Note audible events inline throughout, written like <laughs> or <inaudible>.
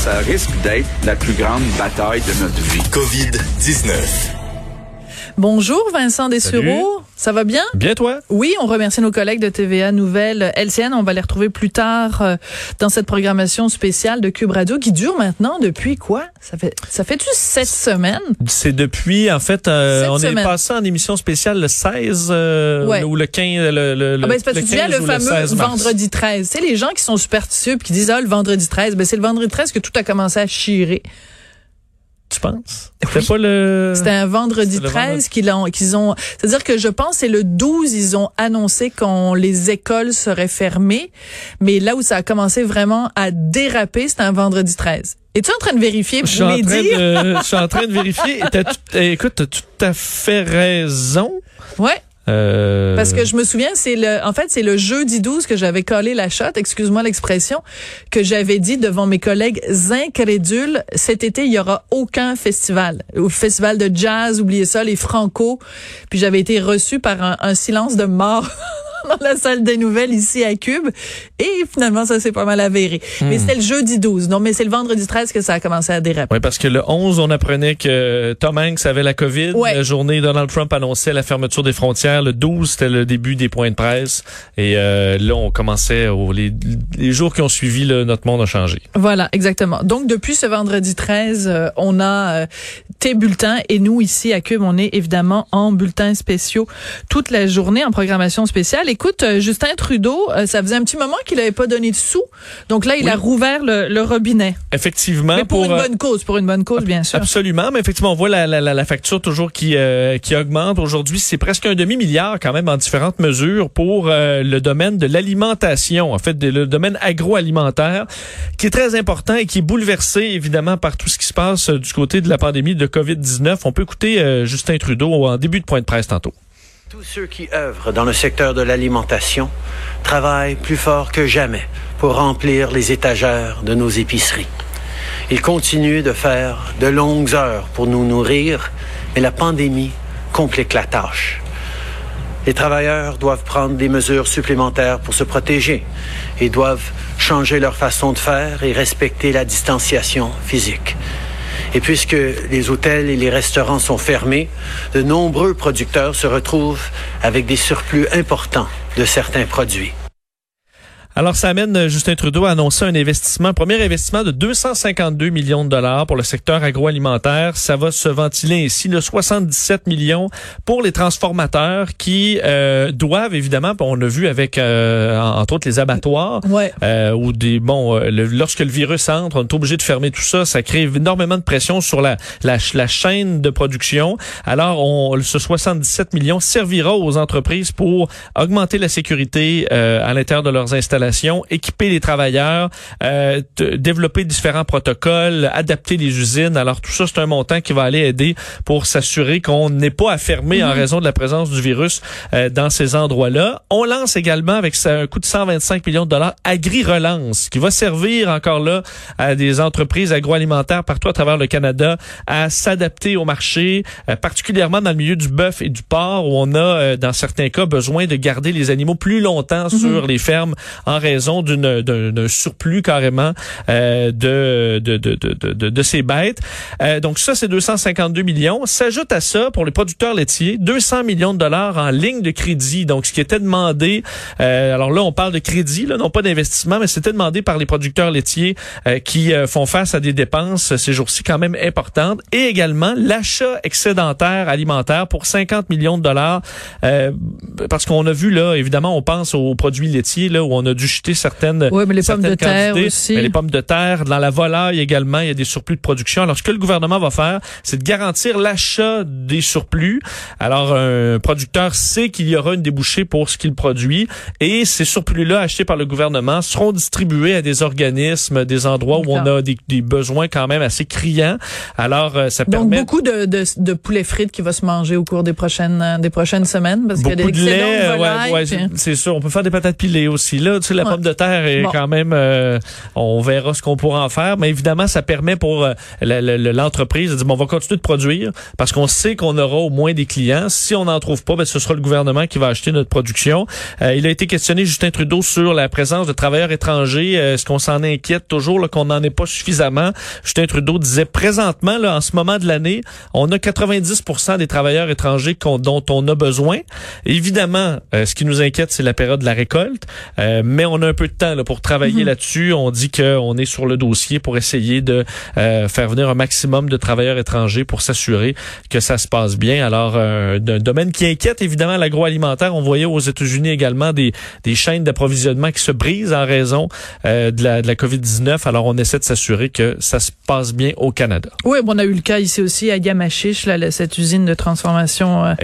ça risque d'être la plus grande bataille de notre vie. COVID-19. Bonjour Vincent Dessureau. Ça va bien? Bien toi? Oui, on remercie nos collègues de TVA Nouvelle LCN. On va les retrouver plus tard euh, dans cette programmation spéciale de Cube Radio qui dure maintenant depuis quoi? Ça fait ça fait-tu sept semaines? C'est depuis, en fait, euh, on semaines. est passé en émission spéciale le 16 euh, Ouais. ou le 15, le, le, Ah ben, c'est parce que le tu dis, 15 le ou fameux 16 mars. vendredi 13. Tu sais, les gens qui sont superstitieux puis qui disent, ah, le vendredi 13, ben, c'est le vendredi 13 que tout a commencé à chirer. Tu penses? C'était pas le... C'était un vendredi C'est le 13 vendredi. qu'ils ont, qu'ils ont, c'est-à-dire que je pense c'est le 12, ils ont annoncé qu'on les écoles seraient fermées. Mais là où ça a commencé vraiment à déraper, c'était un vendredi 13. Es-tu en train de vérifier Je pour suis, en les train dire? de, je suis en train de vérifier. T'as tout- eh, écoute, t'as tout à fait raison? Ouais. Euh, Parce que je me souviens, c'est le, en fait, c'est le jeudi 12 que j'avais collé la shot, excuse-moi l'expression, que j'avais dit devant mes collègues incrédules, cet été, il y aura aucun festival. Au festival de jazz, oubliez ça, les Franco. Puis j'avais été reçue par un silence de mort. <laughs> <laughs> dans la salle des nouvelles ici à Cube et finalement ça s'est pas mal avéré. Mais c'était le jeudi 12. Non mais c'est le vendredi 13 que ça a commencé à déraper. Oui, parce que le 11, on apprenait que Tom Hanks avait la COVID. Ouais. La journée, Donald Trump annonçait la fermeture des frontières. Le 12, c'était le début des points de presse. Et euh, là, on commençait, au- les, les jours qui ont suivi, là, notre monde a changé. Voilà, exactement. Donc, depuis ce vendredi 13, euh, on a euh, tes bulletins et nous, ici, à Cube, on est évidemment en bulletins spéciaux toute la journée en programmation spéciale. Écoute, euh, Justin Trudeau, euh, ça faisait un petit moment qu'il n'avait pas donné de sous. Donc là, il Oui. a rouvert le, le robinet. Effectivement. Mais pour, une euh, bonne cause, pour une bonne cause, bien sûr. Absolument, mais effectivement, on voit la, la, la, la facture toujours qui, euh, qui augmente. Aujourd'hui, c'est presque un demi-milliard quand même en différentes mesures pour euh, le domaine de l'alimentation, en fait, de- le domaine agroalimentaire, qui est très important et qui est bouleversé évidemment par tout ce qui se passe du côté de la pandémie de COVID-19. On peut écouter euh, Justin Trudeau en début de point de presse tantôt. Tous ceux qui œuvrent dans le secteur de l'alimentation travaillent plus fort que jamais pour remplir les étagères de nos épiceries. Ils continuent de faire de longues heures pour nous nourrir, mais la pandémie complique la tâche. Les travailleurs doivent prendre des mesures supplémentaires pour se protéger et doivent changer leur façon de faire et respecter la distanciation physique. Et puisque les hôtels et les restaurants sont fermés, de nombreux producteurs se retrouvent avec des surplus importants de certains produits. Alors, ça amène euh, Justin Trudeau à annoncer un investissement, premier investissement de 252 millions de dollars pour le secteur agroalimentaire. Ça va se ventiler ainsi, le 77 millions pour les transformateurs qui euh, doivent, évidemment, on a vu avec, euh, entre autres, les abattoirs, Ouais. euh, ou des bon euh, le- lorsque le virus entre, on est obligé de fermer tout ça, ça crée énormément de pression sur la la chaîne de production. Alors on ce 77 millions servira aux entreprises pour augmenter la sécurité euh, à l'intérieur de leurs installations, équiper les travailleurs, euh, développer différents protocoles, adapter les usines. Alors tout ça c'est un montant qui va aller aider pour s'assurer qu'on n'est pas à fermer en raison de la présence du virus euh, dans ces endroits-là. On lance également avec un coût de 125 millions de dollars Agri-Relance qui va servir encore là à des entreprises agroalimentaires partout à travers le Canada à s'adapter au marché, euh, particulièrement dans le milieu du bœuf et du porc où on a euh, dans certains cas besoin de garder les animaux plus longtemps sur les fermes en raison d'un surplus carrément euh, de, de, de, de, de, ces bêtes. Euh, donc ça c'est 252 millions. S'ajoute à ça pour les producteurs laitiers 200 millions de dollars en ligne de crédit. Donc ce qui était demandé, euh, alors là on parle de crédit, là, non pas d'investissement, mais c'était demandé par les producteurs laitiers euh, qui euh, font face à des dépenses ces jours-ci quand même importantes et également l'achat excédentaire alimentaire pour 50 millions de dollars euh, parce qu'on a vu là évidemment on pense aux produits laitiers là où on a dû jeter certaines Oui, mais les pommes de terre aussi. Mais les pommes de terre, dans la volaille également, il y a des surplus de production. Alors, ce que le gouvernement va faire, c'est de garantir l'achat des surplus. Alors, un producteur sait qu'il y aura une débouchée pour ce qu'il produit et ces surplus-là achetés par le gouvernement seront distribués à des organismes, des endroits où on a des, des besoins quand même assez criants. Alors, euh, ça Donc, permet... beaucoup de, de, de poulet frites qui va se manger au cours des prochaines, des prochaines semaines parce qu'il y a de des excellents lait, ouais, ouais, puis- c'est- c'est sûr. On peut faire des patates pilées aussi. Là, La Ouais. pomme de terre est Bon. quand même, euh, on verra ce qu'on pourra en faire. Mais évidemment, ça permet pour euh, l'entreprise de dire, bon, on va continuer de produire parce qu'on sait qu'on aura au moins des clients. Si on n'en trouve pas, ben, ce sera le gouvernement qui va acheter notre production. Euh, il a été questionné, Justin Trudeau, sur la présence de travailleurs étrangers. Est-ce qu'on s'en inquiète toujours qu'on n'en ait pas suffisamment? Justin Trudeau disait présentement, là, en ce moment de l'année, on a 90% des travailleurs étrangers dont on a besoin. Évidemment, ce qui nous inquiète, c'est la période de la récolte, mais on a un peu de temps là, pour travailler là-dessus. On dit qu'on est sur le dossier pour essayer de euh, faire venir un maximum de travailleurs étrangers pour s'assurer que ça se passe bien. Alors, euh, d'un domaine qui inquiète évidemment l'agroalimentaire. On voyait aux États-Unis également des, des chaînes d'approvisionnement qui se brisent en raison euh, de la, de la COVID-19. Alors, on essaie de s'assurer que ça se passe bien au Canada. Oui, bon, on a eu le cas ici aussi à Yamachiche, là, cette usine de transformation euh,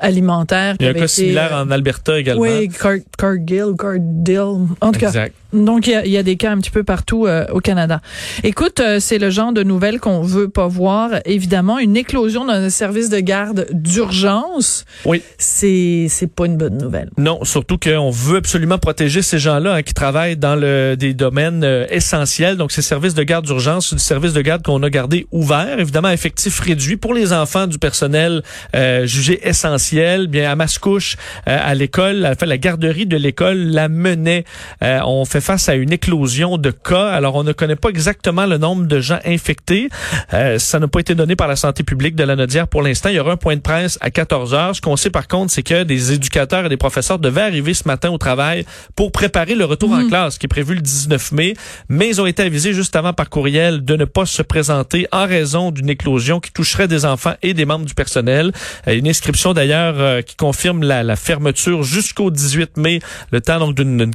alimentaire. Il y a un cas été, similaire euh, en Alberta également. Oui, Car Cargill, Cardill. En tout cas, Exact. donc il y y a des cas un petit peu partout euh, au Canada. Écoute, euh, c'est le genre de nouvelles qu'on veut pas voir. Évidemment, une éclosion dans un service de garde d'urgence, Oui. c'est c'est pas une bonne nouvelle. Non, surtout qu'on veut absolument protéger ces gens-là hein, qui travaillent dans le, des domaines euh, essentiels. Donc, ces services de garde d'urgence, c'est des services de garde qu'on a gardés ouverts, évidemment à effectif réduit pour les enfants du personnel euh, jugé essentiel. Bien, à Mascouche, euh, à l'école, fait, la garderie de l'école la menait. Euh, on fait face à une éclosion de cas. Alors, on ne connaît pas exactement le nombre de gens infectés. Euh, ça n'a pas été donné par la santé publique de la Nodière pour l'instant. Il y aura un point de presse à 14 heures. Ce qu'on sait par contre, c'est que des éducateurs et des professeurs devaient arriver ce matin au travail pour préparer le retour en classe qui est prévu le 19 mai. Mais ils ont été avisés juste avant par courriel de ne pas se présenter en raison d'une éclosion qui toucherait des enfants et des membres du personnel. Euh, Une inscription d'ailleurs euh, qui confirme la, la fermeture jusqu'au 18 mai, le temps donc d'une d'une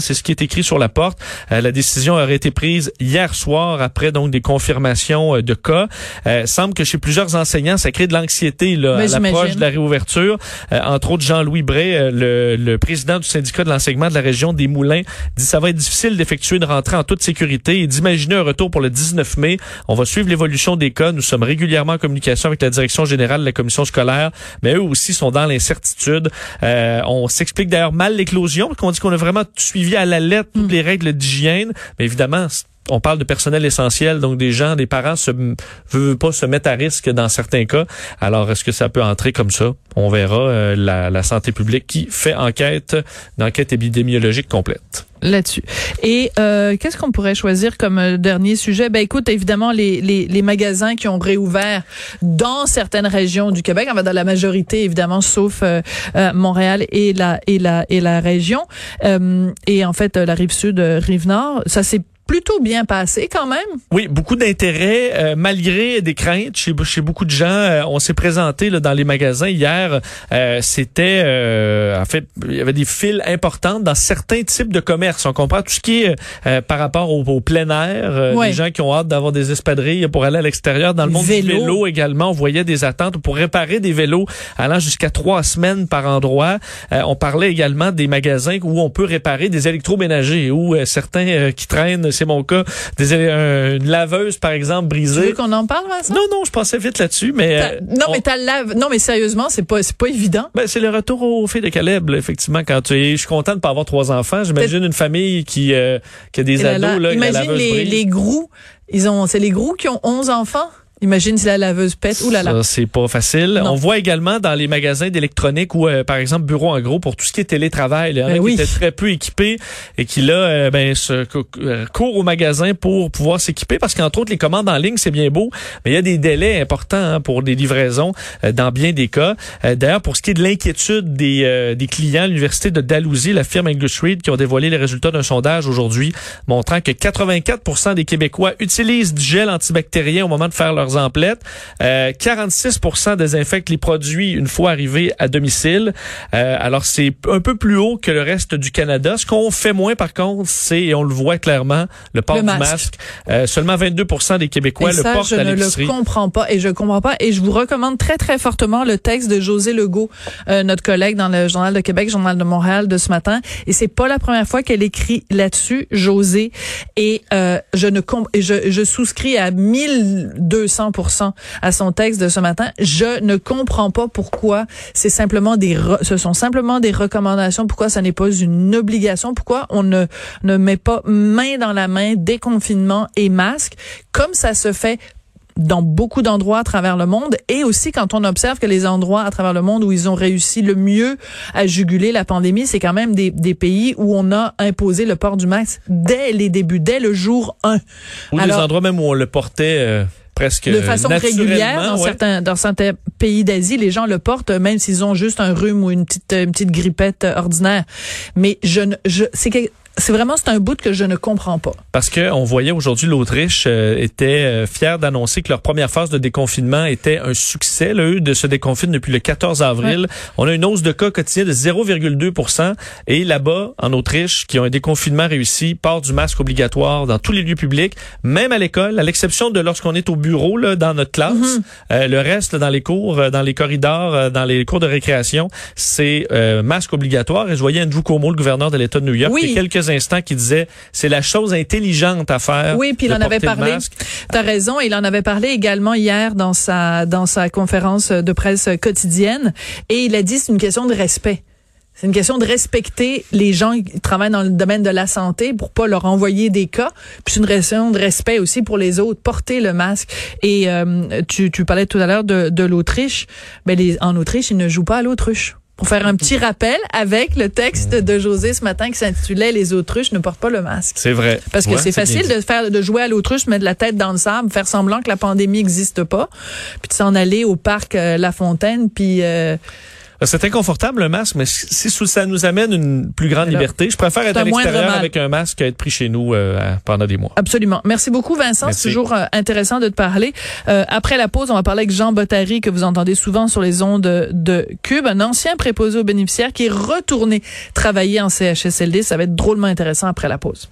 C'est ce qui est écrit sur la porte. Euh, la décision aurait été prise hier soir après donc des confirmations euh, de cas. Euh, semble que chez plusieurs enseignants, ça crée de l'anxiété là, Ben, à l'approche de la réouverture. Euh, entre autres, Jean-Louis Bray, euh, le, le président du syndicat de l'enseignement de la région des Moulins, dit ça va être difficile d'effectuer une rentrée en toute sécurité et d'imaginer un retour pour le 19 mai. On va suivre l'évolution des cas. Nous sommes régulièrement en communication avec la direction générale de la commission scolaire, mais eux aussi sont dans l'incertitude. Euh, on s'explique d'ailleurs mal l'éclosion, parce qu'on dit qu'on a vraiment suivi à la lettre toutes les règles d'hygiène, mais évidemment, on parle de personnel essentiel, donc des gens, des parents se veulent pas se mettre à risque dans certains cas. Alors, est-ce que ça peut entrer comme ça? On verra euh, la, santé publique qui fait enquête, une enquête épidémiologique complète. là-dessus. Et euh, qu'est-ce qu'on pourrait choisir comme euh, dernier sujet? Ben écoute, évidemment les, les, magasins qui ont réouvert dans certaines régions du Québec, en fait, dans la majorité évidemment, sauf euh, Montréal et la et la et la région et en fait la rive sud, rive nord, ça s'est plutôt bien passé quand même. Oui, beaucoup d'intérêt, euh, malgré des craintes chez, chez beaucoup de gens. Euh, on s'est présenté là, dans les magasins hier. euh, C'était, euh, en fait, il y avait des files importantes dans certains types de commerces. On comprend tout ce qui est euh, par rapport au, au plein air, euh, des gens qui ont hâte d'avoir des espadrilles pour aller à l'extérieur. Dans le monde Vélo. du vélo également, on voyait des attentes pour réparer des vélos allant jusqu'à trois semaines par endroit. Euh, on parlait également des magasins où on peut réparer des électroménagers, où euh, certains euh, qui traînent, c'est mon cas, des, euh, une laveuse par exemple Tu veux brisée. qu'on en parle Vincent? Non, non, je pensais vite là-dessus, mais euh, non on- mais t'as lave. Non mais sérieusement, c'est pas c'est pas évident. ben, c'est le retour au fait de Caleb, là, effectivement. Quand tu es, je suis content de pas avoir trois enfants. J'imagine une famille qui, euh, qui a des Et ados là, imagine les, brise. les grous. Ils ont, c'est les grous qui ont 11 enfants? Imagine si la laveuse pète. Ouh là là. Ça, c'est pas facile. Non. On voit également dans les magasins d'électronique ou, euh, par exemple, bureau en gros, pour tout ce qui est télétravail, a Ben qui oui. étaient très peu équipés et qui, là, euh, ben, se, cou- euh, courent au magasin pour pouvoir s'équiper parce qu'entre autres, les commandes en ligne, c'est bien beau, mais il y a des délais importants hein, pour des livraisons euh, dans bien des cas. Euh, D'ailleurs, pour ce qui est de l'inquiétude des, euh, des clients, l'Université de Dalhousie, la firme English Read, qui ont dévoilé les résultats d'un sondage aujourd'hui, montrant que 84% des Québécois utilisent du gel antibactérien au moment de faire leurs emplettes. Euh, 46 désinfectent les produits une fois arrivés à domicile. Euh, alors, c'est un peu plus haut que le reste du Canada. Ce qu'on fait moins, par contre, c'est, et on le voit clairement, le port Le du masque. masque. Euh, seulement 22 des Québécois et le ça, portent je à ne l'épicerie. le comprends pas et je comprends pas. Et je vous recommande très, très fortement le texte de José Legault, euh, notre collègue dans le Journal de Québec, Journal de Montréal de ce matin. Et c'est pas la première fois qu'elle écrit là-dessus, José. Et je ne et je, je souscris à 200% à son texte de ce matin. Je ne comprends pas pourquoi c'est simplement des, ce sont simplement des recommandations. Pourquoi ça n'est pas une obligation? Pourquoi on ne, ne met pas main dans la main déconfinement et masque comme ça se fait dans beaucoup d'endroits à travers le monde et aussi quand on observe que les endroits à travers le monde où ils ont réussi le mieux à juguler la pandémie, c'est quand même des, des pays où on a imposé le port du masque dès les débuts, dès le jour 1. Ou des endroits même où on le portait euh, presque de façon régulière dans certains dans certains pays d'Asie, les gens le portent même s'ils ont juste un rhume ou une petite une petite grippette ordinaire. Mais je ne je c'est c'est vraiment c'est un bout que je ne comprends pas. Parce que on voyait aujourd'hui l'Autriche euh, était euh, fière d'annoncer que leur première phase de déconfinement était un succès. Là, eux de se déconfiner depuis le 14 avril. On a une hausse de cas quotidien de 0,2% et là-bas en Autriche qui ont un déconfinement réussi, port du masque obligatoire dans tous les lieux publics, même à l'école, à l'exception de lorsqu'on est au bureau là dans notre classe. Mm-hmm. euh, le reste dans les cours, euh, dans les corridors, dans les cours de récréation, c'est masque obligatoire et je voyais Andrew Cuomo, le gouverneur de l'État de New York, oui. quelques instants qui disait c'est la chose intelligente à faire. Oui, puis il en avait parlé. Tu as raison, il en avait parlé également hier dans sa dans sa conférence de presse quotidienne et il a dit c'est une question de respect. C'est une question de respecter les gens qui travaillent dans le domaine de la santé pour pas leur envoyer des cas. Puis c'est une question de respect aussi pour les autres. Porter le masque. Et euh, tu, tu parlais tout à l'heure de, de l'Autriche. Mais les, en Autriche, ils ne jouent pas à l'autruche pour faire un petit rappel avec le texte de José ce matin qui s'intitulait Les autruches ne portent pas le masque. C'est vrai. Parce que c'est facile de faire de jouer à l'autruche, mettre la tête dans le sable, faire semblant que la pandémie n'existe pas, puis de s'en aller au parc euh, La Fontaine, puis euh, c'est inconfortable le masque, mais si ça nous amène une plus grande liberté, je préfère être à l'extérieur avec un masque qu'être pris chez nous euh, pendant des mois. Absolument. Merci beaucoup Vincent, c'est toujours euh, intéressant de te parler. Euh, après la pause, on va parler avec Jean Bottary que vous entendez souvent sur les ondes de Cube, un ancien préposé aux bénéficiaires qui est retourné travailler en CHSLD. Ça va être drôlement intéressant après la pause.